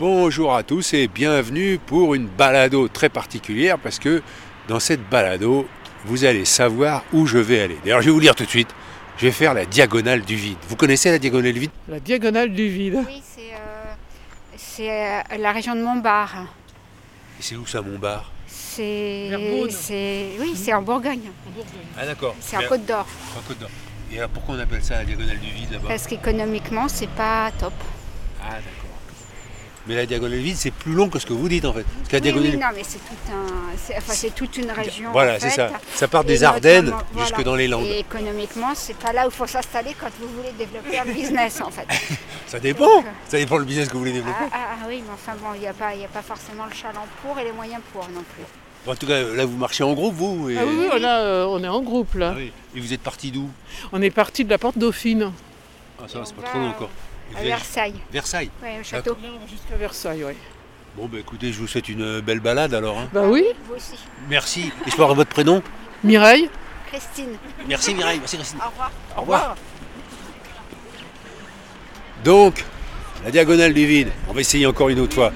Bonjour à tous et bienvenue pour une balado très particulière parce que dans cette balado, vous allez savoir où je vais aller. D'ailleurs, je vais vous lire tout de suite. Je vais faire la diagonale du vide. Vous connaissez la diagonale du vide? La diagonale du vide. Oui, c'est euh, c'est, euh, la région de Montbard. Et c'est où ça, Montbard? C'est, Beaune. c'est, oui, c'est en Bourgogne. Ah d'accord. C'est en Côte d'Or. En Côte d'Or. Et alors pourquoi on appelle ça la diagonale du vide là-bas? Parce qu'économiquement, c'est pas top. Ah d'accord. Mais la diagonale vide, c'est plus long que ce que vous dites en fait. Parce que la Oui, diagonale oui, non, mais c'est tout un, enfin, c'est toute une région. Voilà, en c'est ça. Ça part Et des Ardennes notamment- jusque voilà. dans les Landes. Et économiquement, c'est pas là où il faut s'installer quand vous voulez développer un business en fait. Ça dépend. Donc, euh, Ça dépend le business que vous voulez développer. Ah, ah, ah oui, mais enfin bon, il n'y a, pas- il y a pas forcément le chaland pour et les moyens pour non plus. En tout cas, là vous marchez en groupe vous et... Ah oui, oui, on, a, euh, on est en groupe là. Ah oui. Et vous êtes parti d'où? On est parti de la porte Dauphine. Ah ça va, c'est pas va trop long encore. À Versailles, Versailles. ouais, au château. Jusqu'à Versailles, oui. Bon bah écoutez, je vous souhaite une belle balade alors. hein. Bah oui, Vous aussi. Merci. Et je peux avoir votre prénom Mireille. Christine, Merci Mireille, merci Christine. au revoir. Au revoir. Donc, la diagonale du vide. On va essayer encore une autre fois.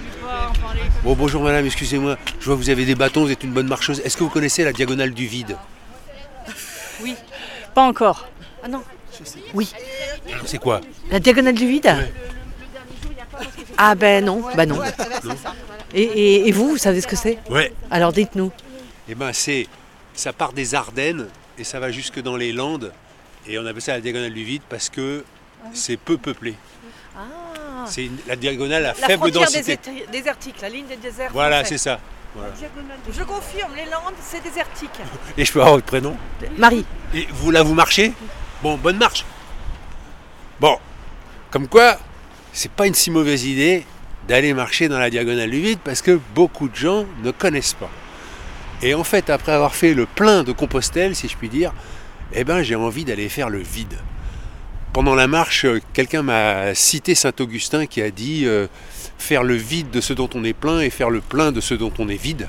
Bon, bonjour madame, excusez-moi. Je vois que vous avez des bâtons, vous êtes une bonne marcheuse. Est-ce que vous connaissez la diagonale du vide? Oui, pas encore. Ah non. Oui, C'est quoi la diagonale du vide Ah ben non, bah non. Et, et- et vous, vous savez ce que c'est Ouais. Alors dites-nous. Eh ben c'est, ça part des Ardennes et ça va jusque dans les Landes. Et on appelle ça la diagonale du vide parce que c'est peu peuplé. C'est une- la diagonale à faible densité. désertique, la ligne des déserts. Voilà, c'est ça. Voilà. Je confirme, les Landes, c'est désertique. Et je peux avoir votre prénom Marie, Et vous là, vous marchez? Bon, bonne marche. Bon, comme quoi, c'est pas une si mauvaise idée d'aller marcher dans la diagonale du vide parce que beaucoup de gens ne connaissent pas. Et en fait, après avoir fait le plein de Compostelle, si je puis dire, eh ben, j'ai envie d'aller faire le vide. Pendant la marche, quelqu'un m'a cité Saint-Augustin qui a dit euh, faire le vide de ce dont on est plein et faire le plein de ce dont on est vide.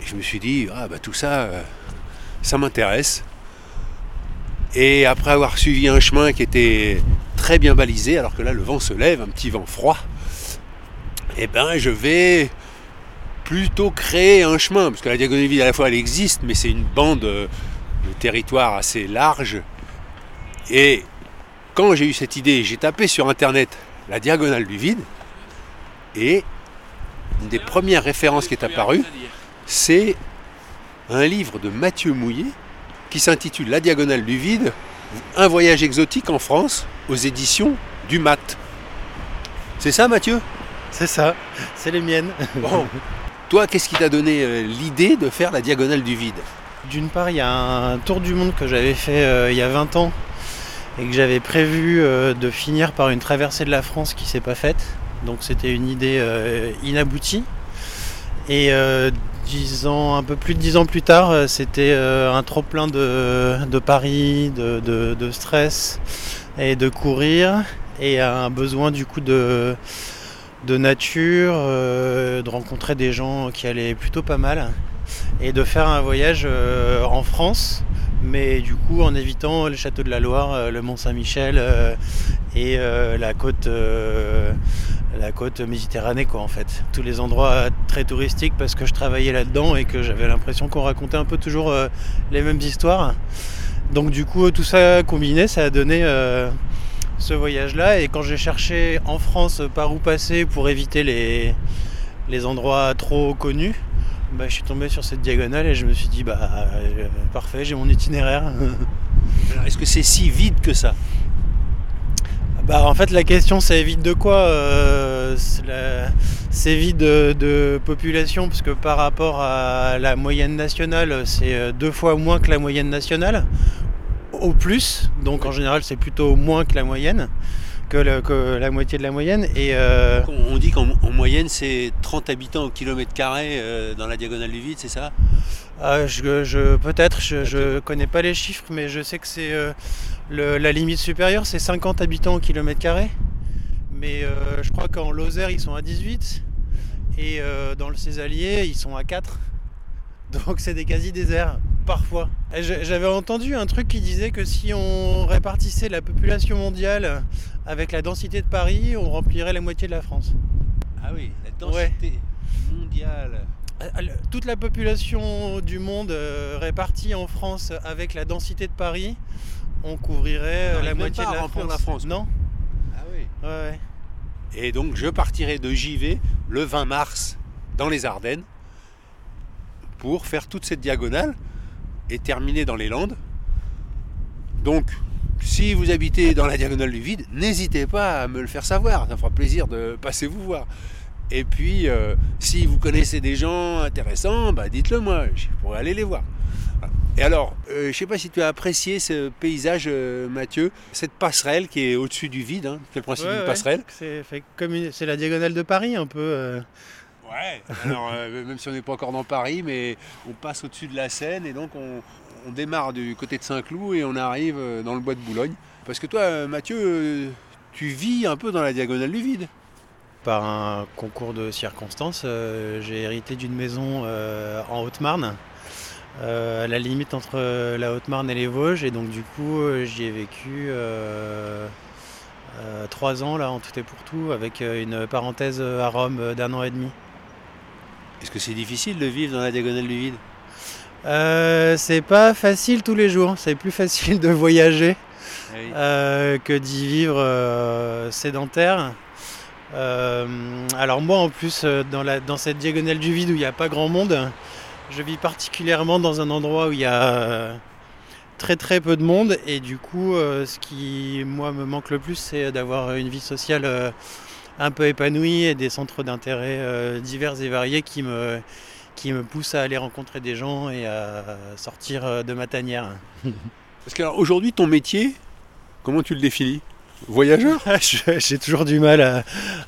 Et je me suis dit, ah bah tout ça, euh, ça m'intéresse. Et après avoir suivi un chemin qui était très bien balisé, alors que là le vent se lève, un petit vent froid, eh ben je vais plutôt créer un chemin, parce que la diagonale vide à la fois elle existe, mais c'est une bande euh, de territoire assez large. Et quand j'ai eu cette idée, j'ai tapé sur internet la diagonale du vide, et une des premières références qui est apparue, c'est un livre de Mathieu Mouillet qui s'intitule La diagonale du vide, un voyage exotique en France aux éditions du Mat. C'est ça Mathieu? C'est ça, c'est les miennes. Bon. Toi, qu'est-ce qui t'a donné euh, l'idée de faire la diagonale du vide? D'une part, il y a un tour du monde que j'avais fait euh, il y a 20 ans et que j'avais prévu euh, de finir par une traversée de la France qui s'est pas faite. Donc c'était une idée euh, inaboutie. Et ans, un peu plus de dix ans plus tard, euh, c'était euh, un trop plein de, de paris, de, stress et de courir et un besoin du coup de, nature, euh, de rencontrer des gens qui allaient plutôt pas mal et de faire un voyage en France, mais du coup en évitant le château de la Loire, le Mont Saint-Michel et la côte, la côte Méditerranée quoi en fait. Tous les endroits très touristiques parce que je travaillais là-dedans et que j'avais l'impression qu'on racontait un peu toujours euh, les mêmes histoires. Donc du coup tout ça combiné, ça a donné euh, ce voyage-là. Et quand j'ai cherché en France par où passer pour éviter les, endroits trop connus, bah, je suis tombé sur cette diagonale et je me suis dit bah euh, parfait, j'ai mon itinéraire. Est-ce que c'est si vide que ça? Bah en fait la question c'est vide de quoi Euh, C'est vide de, population parce que par rapport à la moyenne nationale c'est euh, deux fois moins que la moyenne nationale au plus donc en général c'est plutôt moins que la moyenne que, la moitié de la moyenne. Et euh, On dit qu'en en moyenne, c'est 30 habitants au kilomètre carré dans la diagonale du vide, c'est ça? Ah, je, je- peut-être, je, je connais pas les chiffres, mais je sais que c'est euh, la limite supérieure, c'est 50 habitants au kilomètre carré. Mais euh, je crois qu'en Lozère, ils sont à 18. Et euh, dans le Césalier, ils sont à 4. Donc c'est des quasi-déserts, parfois. J'avais entendu un truc qui disait que si on répartissait la population mondiale avec la densité de Paris, on remplirait la moitié de la France. Ah oui, la densité mondiale. Euh, Toute la population du monde euh, répartie en France avec la densité de Paris, on couvrirait On euh, la moitié pas de la France. la France, quoi. Non Ah oui. Ouais. Et donc je partirai de JV le 20 mars dans les Ardennes pour faire toute cette diagonale et terminer dans les Landes. Donc si vous habitez dans la diagonale du vide, n'hésitez pas à me le faire savoir, ça fera plaisir de passer vous voir. Et puis euh, si vous connaissez des gens intéressants, bah, dites-le moi, je pourrais aller les voir. Et alors, euh, je ne sais pas si tu as apprécié ce paysage, euh, Mathieu, cette passerelle qui est au-dessus du vide, hein, c'est le principe Ouais, d'une ouais. passerelle. C'est fait comme une- c'est la diagonale de Paris un peu. Ouais, alors même si on n'est pas encore dans Paris, mais on passe au-dessus de la Seine et donc on, on démarre du côté de Saint-Cloud et on arrive dans le bois de Boulogne. Parce que toi, Mathieu, tu vis un peu dans la diagonale du vide. Par un concours de circonstances, euh, j'ai hérité d'une maison euh, en Haute-Marne, euh, à la limite entre la Haute-Marne et les Vosges, et donc du coup j'y ai vécu trois ans là en tout et pour tout, avec une parenthèse à Rome d'un an et demi. Est-ce que c'est difficile de vivre dans la diagonale du vide? C'est pas facile tous les jours, c'est plus facile de voyager euh, que d'y vivre sédentaire. Euh, alors moi en plus euh, dans, cette diagonale du vide où il n'y a pas grand monde, je vis particulièrement dans un endroit où il y a euh, très très peu de monde et du coup ce qui moi me manque le plus c'est d'avoir une vie sociale un peu épanouie et des centres d'intérêt divers et variés qui me, qui me poussent à aller rencontrer des gens et à sortir de ma tanière. Parce que alors, aujourd'hui, ton métier, comment tu le définis? Voyageur? J'ai toujours du mal à,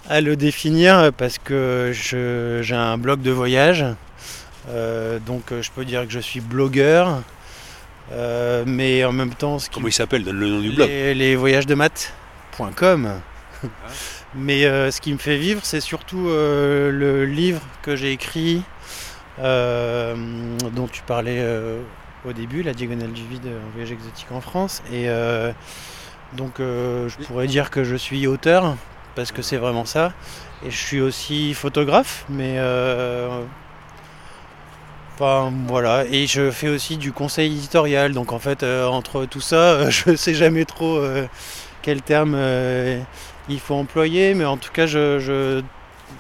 à le définir parce que j'ai un blog de voyage. Euh, donc euh, je peux dire que je suis blogueur. Euh, mais en même temps, ce qui Comment il s'appelle? Donne le nom du blog. les, les voyages de maths.com. Mais euh, ce qui me fait vivre, c'est surtout le livre que j'ai écrit, dont tu parlais au début, La diagonale du vide, un voyage exotique en France. Et donc, euh, je pourrais dire que je suis auteur, parce que c'est vraiment ça. Et je suis aussi photographe, mais. euh, Enfin voilà, et je fais aussi du conseil éditorial, donc en fait euh, entre tout ça, je sais jamais trop quel terme il faut employer, mais en tout cas je, je-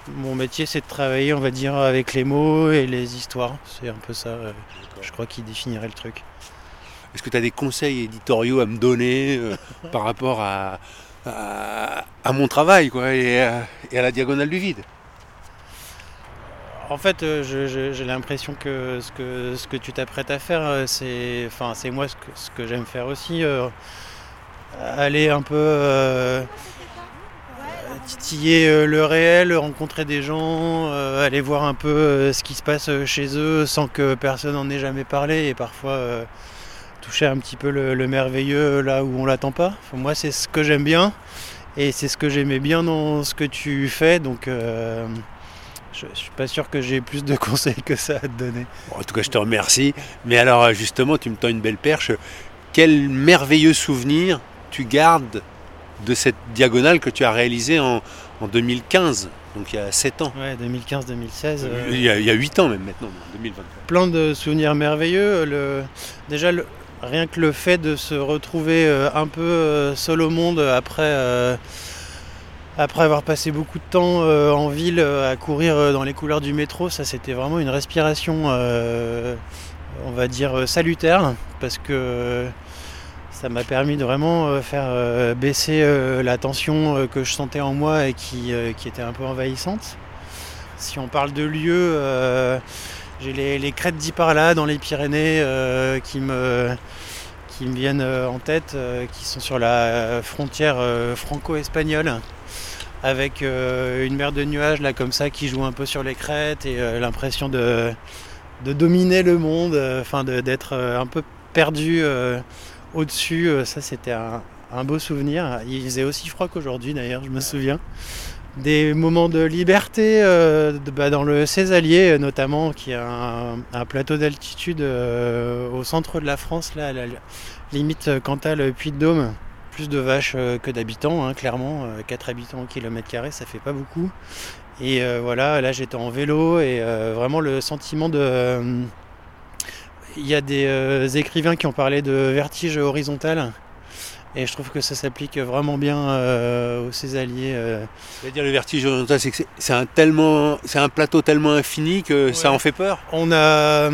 mon métier c'est de travailler on va dire avec les mots et les histoires, c'est un peu ça je crois qui définirait le truc. Est-ce que tu as des conseils éditoriaux à me donner euh, par rapport à, à, à mon travail quoi, et, à, et à la diagonale du vide? En fait, euh, j'ai l'impression que ce que, ce que tu t'apprêtes à faire, euh, c'est enfin, c'est moi ce que, ce que j'aime faire aussi. euh, aller un peu euh, titiller euh, le réel, rencontrer des gens, euh, aller voir un peu euh, ce qui se passe euh, chez eux sans que personne n'en ait jamais parlé et parfois euh, toucher un petit peu le, le merveilleux là où on l'attend pas. Enfin, moi, c'est ce que j'aime bien et c'est ce que j'aimais bien dans ce que tu fais. Donc. euh, je je suis pas sûr que j'ai plus de conseils que ça à te donner. Bon, en tout cas, je te remercie. Mais alors, euh, justement, tu me tends une belle perche. Quel merveilleux souvenir tu gardes de cette diagonale que tu as réalisée en, en 2015, donc il y a 7 ans. Ouais, 2015-2016. euh, Il, y a, il y a 8 ans même maintenant, en 2023. plein de souvenirs merveilleux. Le, déjà, le- rien que le fait de se retrouver euh, un peu euh, seul au monde après, euh, après avoir passé beaucoup de temps en ville à courir dans les couleurs du métro, ça c'était vraiment une respiration, on va dire, salutaire, parce que ça m'a permis de vraiment faire baisser la tension que je sentais en moi et qui, qui était un peu envahissante. Si on parle de lieux, j'ai les, les crêtes d'Iparla dans les Pyrénées euh, qui, me, qui me viennent euh, en tête, euh, qui sont sur la frontière franco-espagnole, avec une mer de nuages là comme ça qui joue un peu sur les crêtes et l'impression de, de dominer le monde, enfin d'être un peu perdu au-dessus. Ça c'était un, un beau souvenir. Il faisait aussi froid qu'aujourd'hui d'ailleurs, je me souviens. Des moments de liberté euh, bah, dans le Césalier euh, notamment, qui est un, plateau d'altitude euh, au centre de la France, là, à la limite Cantal Puy de Dôme. Plus de vaches que d'habitants, hein, clairement. 4 habitants au kilomètre carré, ça fait pas beaucoup. Et voilà, là j'étais en vélo et vraiment le sentiment de. Il y a des écrivains qui ont parlé de vertige horizontal. Et je trouve que ça s'applique vraiment bien euh, aux Césaliers. euh. C'est-à-dire le vertige horizontal, c'est que c'est- un, tellement, c'est un plateau tellement infini que ça en fait peur. On, a,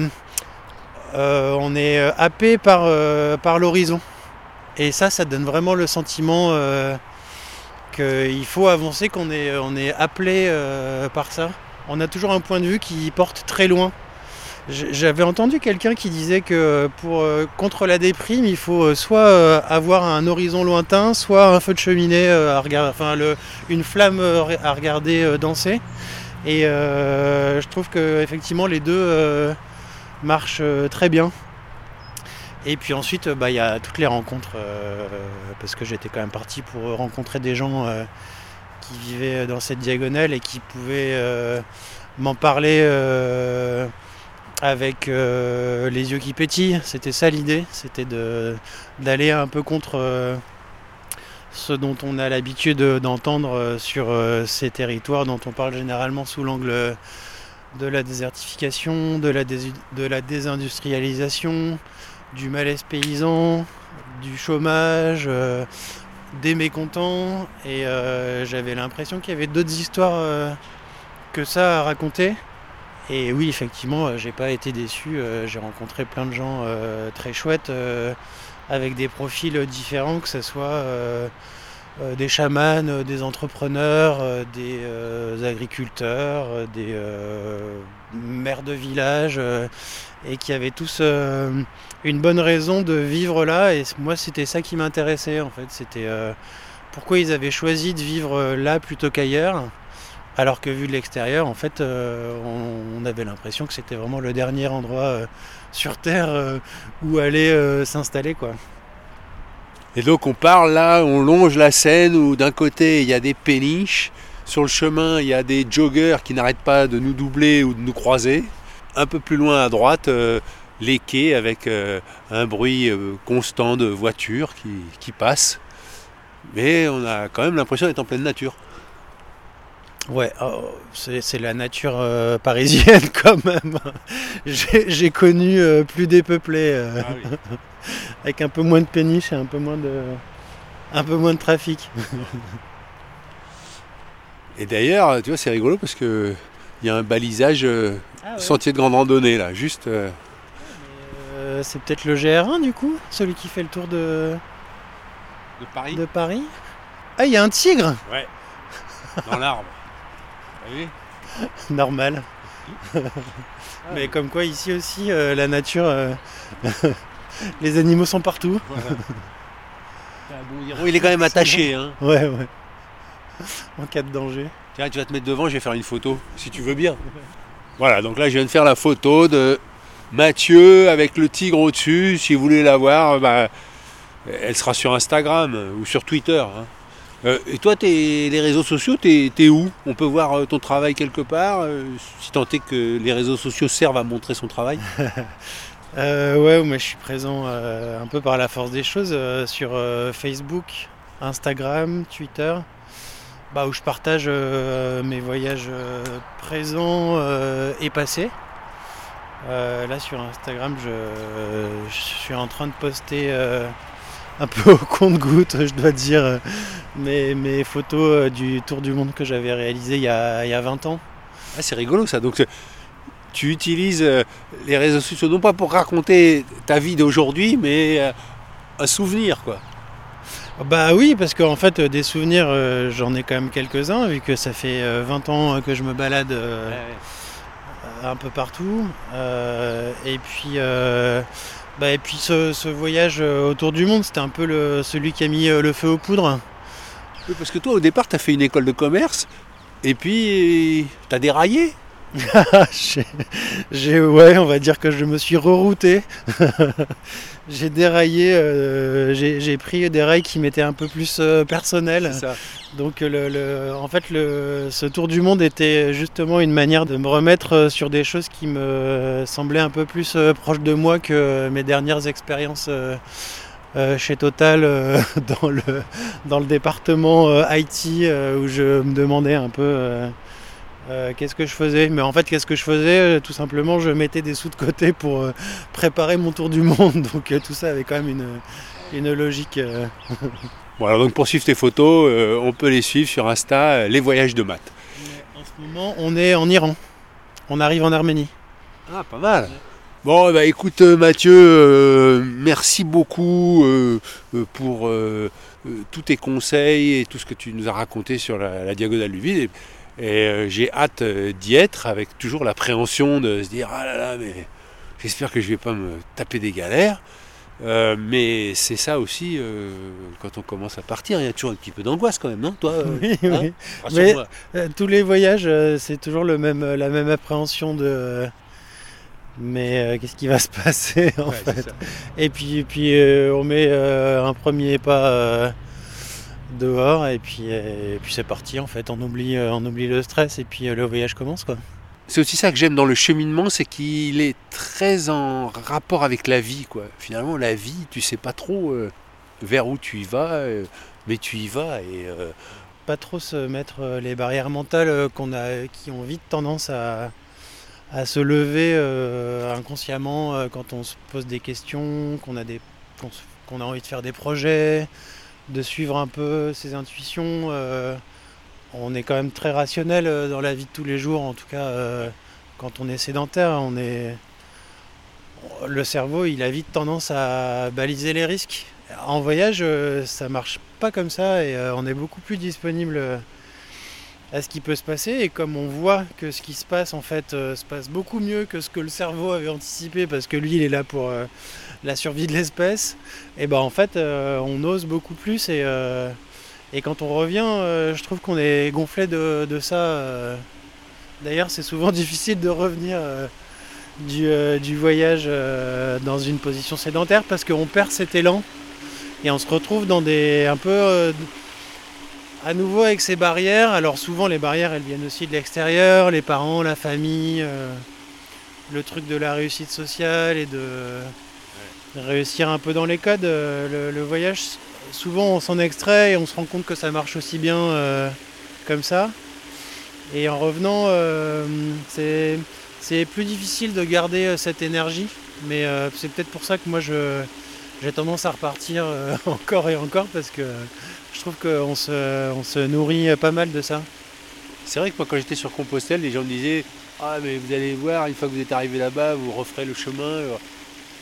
euh, on est happé par, euh, par l'horizon. Et ça, ça donne vraiment le sentiment qu'il faut avancer, qu'on est, on est appelé par ça. On a toujours un point de vue qui porte très loin. J'avais entendu quelqu'un qui disait que pour, euh, contre la déprime, il faut euh, soit euh, avoir un horizon lointain, soit un feu de cheminée, euh, à regarder, enfin une flamme euh, à regarder euh, danser. Et euh, je trouve que effectivement les deux euh, marchent euh, très bien. Et puis ensuite, euh, bah, il y a toutes les rencontres, euh, parce que j'étais quand même parti pour rencontrer des gens euh, qui vivaient dans cette diagonale et qui pouvaient euh, m'en parler euh, avec euh, les yeux qui pétillent. C'était ça l'idée, c'était d'aller un peu contre euh, ce dont on a l'habitude d'entendre euh, sur ces territoires dont on parle généralement sous l'angle de la désertification, de la, désindustrialisation, du malaise paysan, du chômage, des mécontents. Et j'avais l'impression qu'il y avait d'autres histoires que ça à raconter. Et oui, effectivement, euh, j'ai pas été déçu. euh, j'ai rencontré plein de gens euh, très chouettes avec des profils différents, que ce soit des chamans, des entrepreneurs, des agriculteurs, des maires de village, et qui avaient tous une bonne raison de vivre là. Et moi, c'était ça qui m'intéressait en fait. C'était pourquoi ils avaient choisi de vivre là plutôt qu'ailleurs. Alors que vu de l'extérieur, en fait, euh, on, avait l'impression que c'était vraiment le dernier endroit euh, sur Terre euh, où aller s'installer, quoi. Et donc on parle là, on longe la Seine où d'un côté il y a des péniches, sur le chemin il y a des joggers qui n'arrêtent pas de nous doubler ou de nous croiser. Un peu plus loin à droite, les quais avec un bruit constant de voitures qui passent. Mais on a quand même l'impression d'être en pleine nature. Ouais, oh, c'est la nature euh, parisienne quand même. J'ai connu euh, plus dépeuplé, euh, avec un peu moins de péniches et un peu moins de, un peu moins de trafic. Et d'ailleurs, tu vois, c'est rigolo parce que il y a un balisage euh, sentier de grande randonnée là, juste. euh, Euh, c'est peut-être le GR1 du coup, celui qui fait le tour de, de Paris, de Paris. Ah, il y a un tigre dans l'arbre. Normal. Mais comme quoi ici aussi, euh, la nature, euh, les animaux sont partout. Bon, il est quand même attaché. Hein. Ouais, ouais. En cas de danger. Tiens, tu vas te mettre devant, je vais faire une photo, si tu veux bien. Voilà, donc là, je viens de faire la photo de Mathieu avec le tigre au-dessus. Si vous voulez la voir, bah, elle sera sur Instagram ou sur Twitter. hein. Euh, et toi, t'es- les réseaux sociaux, t'es es où? On peut voir euh, ton travail quelque part, euh, si tant est que les réseaux sociaux servent à montrer son travail? Euh, ouais, je suis présent un peu par la force des choses sur Facebook, Instagram, Twitter, bah, où je partage mes voyages présents et passés. Là sur Instagram, je, suis en train de poster un peu au compte-goutte, je dois dire, euh, mes, mes photos euh, du tour du monde que j'avais réalisé il y a, il y a 20 ans. Ah, c'est rigolo ça. Donc, euh, tu utilises les réseaux sociaux non pas pour raconter ta vie d'aujourd'hui, mais un souvenir, quoi. Bah oui, parce qu'en fait, des souvenirs, euh, j'en ai quand même quelques-uns, vu que ça fait euh, 20 ans que je me balade euh, un peu partout. Et puis, Bah, et puis ce, voyage euh, autour du monde, c'était un peu celui qui a mis euh, le feu aux poudres. Parce que toi, au départ, tu as fait une école de commerce, et puis tu as déraillé. j'ai, j'ai- ouais, on va dire que je me suis rerouté. j'ai déraillé, euh, j'ai, pris des rails qui m'étaient un peu plus euh, personnels. Donc le, le- en fait, le, ce tour du monde était justement une manière de me remettre euh, sur des choses qui me semblaient un peu plus proches de moi que mes dernières expériences euh, euh, chez Total euh, dans, le, dans le département euh, IT où je me demandais un peu euh, qu'est-ce que je faisais. Mais en fait, qu'est-ce que je faisais Euh, Tout simplement, je mettais des sous de côté pour euh, préparer mon tour du monde. Donc euh, tout ça avait quand même une, une logique. Bon, alors donc pour suivre tes photos, on peut les suivre sur Insta, les voyages de maths. En ce moment, on est en Iran. On arrive en Arménie. Ah, pas mal. Bon, bah écoute Mathieu, merci beaucoup pour tous tes conseils et tout ce que tu nous as raconté sur la, la diagonale du vide. Et, et, euh, j'ai hâte euh, d'y être avec toujours l'appréhension de se dire ah là là, mais j'espère que je vais pas me taper des galères. Euh, mais c'est ça aussi euh, quand on commence à partir, il y a toujours un petit peu d'angoisse quand même, non Toi, euh, Oui, hein oui. Euh, tous les voyages, c'est toujours le même, la même appréhension de. mais qu'est-ce qui va se passer en Ouais, fait? Et puis, puis on met un premier pas dehors et puis, et puis c'est parti en fait. On oublie, euh, on oublie le stress et puis euh, le voyage commence quoi. C'est aussi ça que j'aime dans le cheminement, c'est qu'il est très en rapport avec la vie. Quoi. Finalement, la vie, tu sais pas trop euh, vers où tu y vas, euh, mais tu y vas. Et, euh, Pas trop se mettre euh, les barrières mentales euh, qu'on a, qui ont vite tendance à, à se lever euh, inconsciemment euh, quand on se pose des questions, qu'on a, des, qu'on a envie de faire des projets, de suivre un peu ses intuitions. euh, on est quand même très rationnel euh, dans la vie de tous les jours, en tout cas euh, quand on est sédentaire, on est le cerveau il a vite tendance à baliser les risques. En voyage, ça marche pas comme ça et on est beaucoup plus disponible à ce qui peut se passer. Et comme on voit que ce qui se passe en fait se passe beaucoup mieux que ce que le cerveau avait anticipé, parce que lui il est là pour la survie de l'espèce, et ben en fait euh, on ose beaucoup plus et, euh, quand on revient, euh, je trouve qu'on est gonflé de, ça. D'ailleurs, c'est souvent difficile de revenir du, voyage dans une position sédentaire parce qu'on perd cet élan et on se retrouve dans des un peu à nouveau avec ces barrières. Alors souvent les barrières elles viennent aussi de l'extérieur, les parents, la famille, le truc de la réussite sociale et de réussir un peu dans les codes. Euh, Le, voyage, souvent on s'en extrait et on se rend compte que ça marche aussi bien euh, comme ça. Et en revenant, euh, c'est plus difficile de garder cette énergie, mais c'est peut-être pour ça que moi j'ai tendance à repartir encore et encore parce que je trouve qu'on se, se nourrit pas mal de ça. c'est vrai que moi, quand j'étais sur Compostelle, les gens me disaient Ah, mais vous allez voir, une fois que vous êtes arrivé là-bas, vous referez le chemin.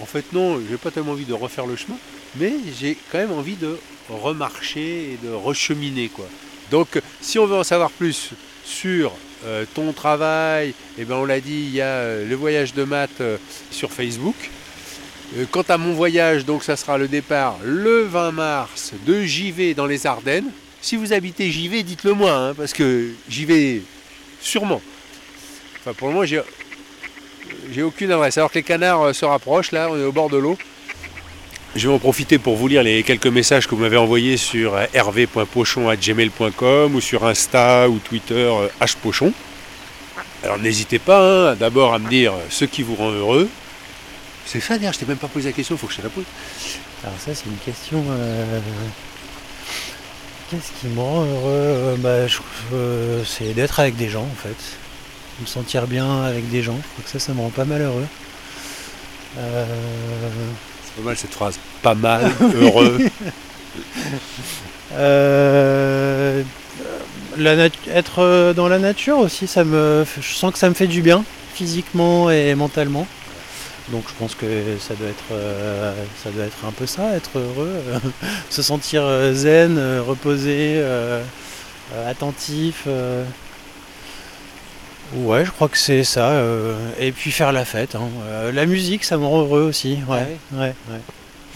En fait, non, j'ai pas tellement envie de refaire le chemin, mais j'ai quand même envie de remarcher et de recheminer. Quoi. Donc, si on veut en savoir plus sur euh, ton travail, eh ben, on l'a dit, il y a euh, le voyage de maths euh, sur Facebook. Quant à mon voyage, donc ça sera le départ le 20 mars de JV dans les Ardennes. Si vous habitez JV, dites-le moi, hein, parce que j'y vais sûrement. Enfin, pour le moment, j'ai, j'ai aucune adresse. Alors que les canards euh, se rapprochent, là, on est au bord de l'eau. Je vais en profiter pour vous lire les quelques messages que vous m'avez envoyés sur euh, hervé.pochon.gmail.com ou sur Insta ou Twitter euh, hpochon. Alors n'hésitez pas hein, d'abord à me dire ce qui vous rend heureux. C'est ça d'ailleurs, je t'ai même pas posé la question, il faut que je te la pose. Alors ça c'est une question. Qu'est-ce qui me rend heureux? Bah, C'est d'être avec des gens en fait. Me sentir bien avec des gens. Je crois que ça, ça me rend pas mal heureux. Euh, C'est pas mal cette phrase. Pas mal, heureux. Euh, la être euh, dans la nature aussi, ça me, je sens que ça me fait du bien, physiquement et mentalement. Donc je pense que ça doit être, euh, ça doit être un peu ça, être heureux, euh, se sentir zen, reposé, euh, attentif. Ouais, je crois que c'est ça. euh, et puis faire la fête. hein. Euh, la musique, ça me rend heureux aussi. Ouais, ouais, ouais.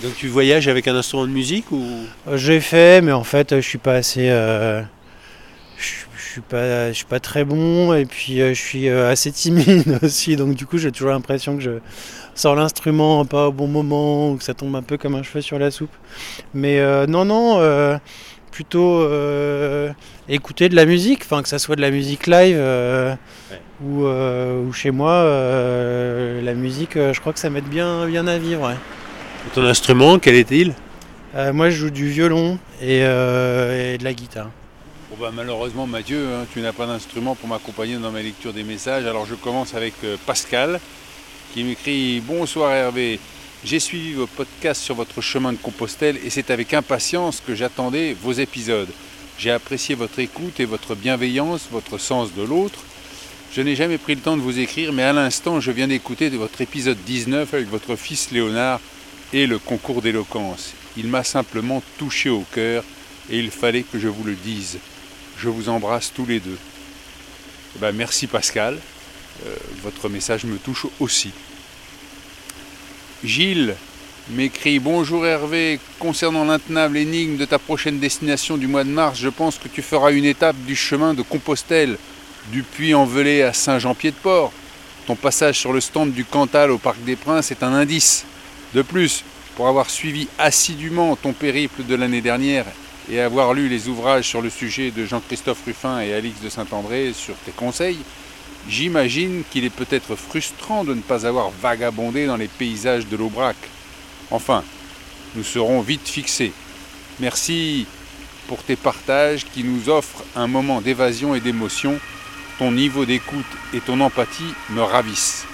Donc tu voyages avec un instrument de musique ou? Euh, J'ai fait, mais en fait, euh, je suis pas assez. euh, je je suis pas, je suis pas très bon, et puis euh, je suis euh, assez timide aussi. Donc du coup, j'ai toujours l'impression que je sors l'instrument pas au bon moment, ou que ça tombe un peu comme un cheveu sur la soupe. Mais euh, non, non. euh, plutôt euh, écouter de la musique, enfin que ça soit de la musique live euh, Ouais. ou, euh, ou chez moi, euh, la musique, euh, je crois que ça m'aide bien, bien à vivre. ouais. ton instrument Quel est-il? Euh, moi, je joue du violon et, euh, et de la guitare. Bon bah, malheureusement Mathieu, hein, tu n'as pas d'instrument pour m'accompagner dans ma lecture des messages. Alors je commence avec euh, Pascal qui m'écrit Bonsoir Hervé, j'ai suivi vos podcasts sur votre chemin de Compostelle et c'est avec impatience que j'attendais vos épisodes. J'ai apprécié votre écoute et votre bienveillance, votre sens de l'autre. Je n'ai jamais pris le temps de vous écrire, mais à l'instant, je viens d'écouter votre épisode 19 avec votre fils Léonard et le concours d'éloquence. Il m'a simplement touché au cœur et il fallait que je vous le dise. Je vous embrasse tous les deux. Eh ben, merci Pascal. Euh, votre message me touche aussi. Gilles m'écrit Bonjour Hervé, concernant l'intenable énigme de ta prochaine destination du mois de mars, je pense que tu feras une étape du chemin de Compostelle, du Puy-en-Velay à Saint-Jean-Pied-de-Port. Ton passage sur le stand du Cantal au Parc des Princes est un indice. De plus, pour avoir suivi assidûment ton périple de l'année dernière et avoir lu les ouvrages sur le sujet de Jean-Christophe Ruffin et Alix de Saint-André sur tes conseils, j'imagine qu'il est peut-être frustrant de ne pas avoir vagabondé dans les paysages de l'Aubrac. Enfin, nous serons vite fixés. Merci pour tes partages qui nous offrent un moment d'évasion et d'émotion. Ton niveau d'écoute et ton empathie me ravissent.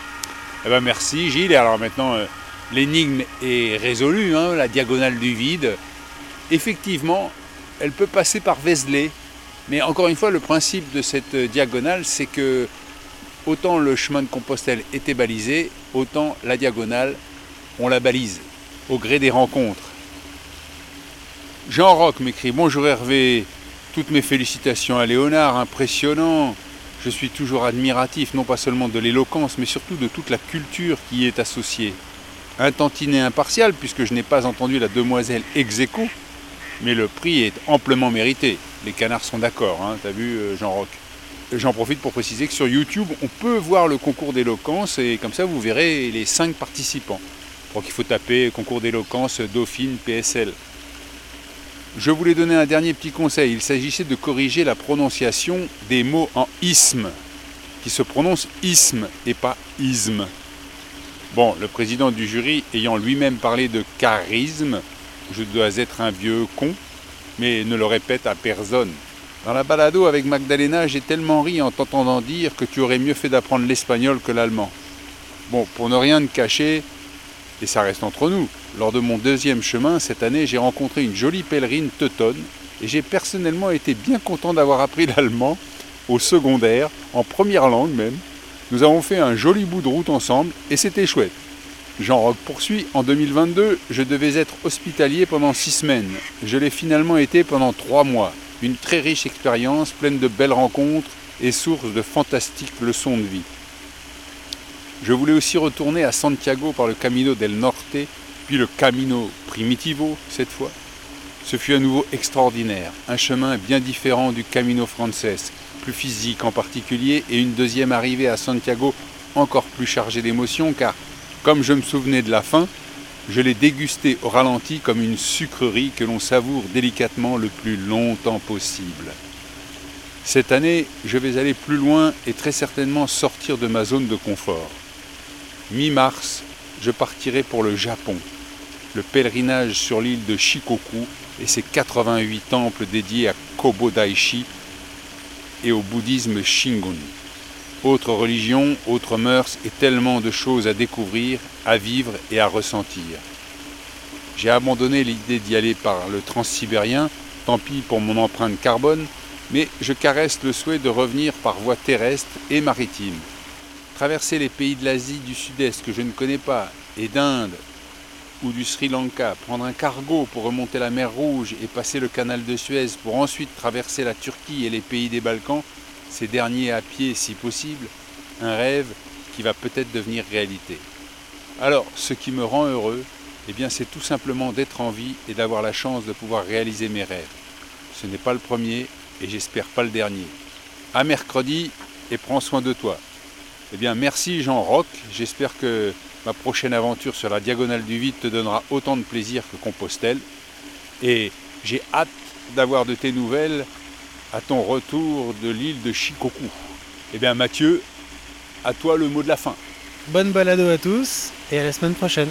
Eh ben merci Gilles. Alors maintenant, euh, l'énigme est résolue, hein, la diagonale du vide. Effectivement, elle peut passer par Vézelay. Mais encore une fois, le principe de cette diagonale, c'est que autant le chemin de Compostelle était balisé, autant la diagonale, on la balise au gré des rencontres. Jean Roch m'écrit Bonjour Hervé, toutes mes félicitations à Léonard, impressionnant. Je suis toujours admiratif, non pas seulement de l'éloquence, mais surtout de toute la culture qui y est associée. Un tantinet impartial, puisque je n'ai pas entendu la demoiselle ex mais le prix est amplement mérité. Les canards sont d'accord, hein, t'as vu euh, Jean Roch? J'en profite pour préciser que sur YouTube, on peut voir le concours d'éloquence et comme ça vous verrez les cinq participants. Donc il faut taper concours d'éloquence Dauphine PSL. Je voulais donner un dernier petit conseil. Il s'agissait de corriger la prononciation des mots en isme, qui se prononce isme et pas isme. Bon, le président du jury ayant lui-même parlé de charisme, je dois être un vieux con, mais ne le répète à personne. Dans la balado avec Magdalena, j'ai tellement ri en t'entendant dire que tu aurais mieux fait d'apprendre l'espagnol que l'allemand. Bon, pour ne rien te cacher, et ça reste entre nous, lors de mon deuxième chemin cette année, j'ai rencontré une jolie pèlerine teutonne et j'ai personnellement été bien content d'avoir appris l'allemand au secondaire, en première langue même. Nous avons fait un joli bout de route ensemble et c'était chouette. Jean Roch poursuit, en 2022, je devais être hospitalier pendant six semaines. Je l'ai finalement été pendant trois mois. Une très riche expérience, pleine de belles rencontres et source de fantastiques leçons de vie. Je voulais aussi retourner à Santiago par le Camino del Norte, puis le Camino Primitivo cette fois. Ce fut à nouveau extraordinaire, un chemin bien différent du Camino Frances, plus physique en particulier, et une deuxième arrivée à Santiago encore plus chargée d'émotions, car comme je me souvenais de la fin, je l'ai dégusté au ralenti comme une sucrerie que l'on savoure délicatement le plus longtemps possible. Cette année, je vais aller plus loin et très certainement sortir de ma zone de confort. Mi-mars, je partirai pour le Japon, le pèlerinage sur l'île de Shikoku et ses 88 temples dédiés à Kobo Daishi et au bouddhisme Shingon. Autre religion, autres mœurs et tellement de choses à découvrir, à vivre et à ressentir. J'ai abandonné l'idée d'y aller par le transsibérien, tant pis pour mon empreinte carbone, mais je caresse le souhait de revenir par voie terrestre et maritime. Traverser les pays de l'Asie du Sud-Est que je ne connais pas, et d'Inde ou du Sri Lanka, prendre un cargo pour remonter la mer Rouge et passer le canal de Suez pour ensuite traverser la Turquie et les pays des Balkans, ces derniers à pied si possible, un rêve qui va peut-être devenir réalité. Alors, ce qui me rend heureux, eh bien, c'est tout simplement d'être en vie et d'avoir la chance de pouvoir réaliser mes rêves. Ce n'est pas le premier et j'espère pas le dernier. À mercredi et prends soin de toi. Eh bien, merci Jean Roch. J'espère que ma prochaine aventure sur la diagonale du vide te donnera autant de plaisir que Compostelle. Et j'ai hâte d'avoir de tes nouvelles à ton retour de l'île de Shikoku. Eh bien, Mathieu, à toi le mot de la fin. Bonne balado à tous et à la semaine prochaine.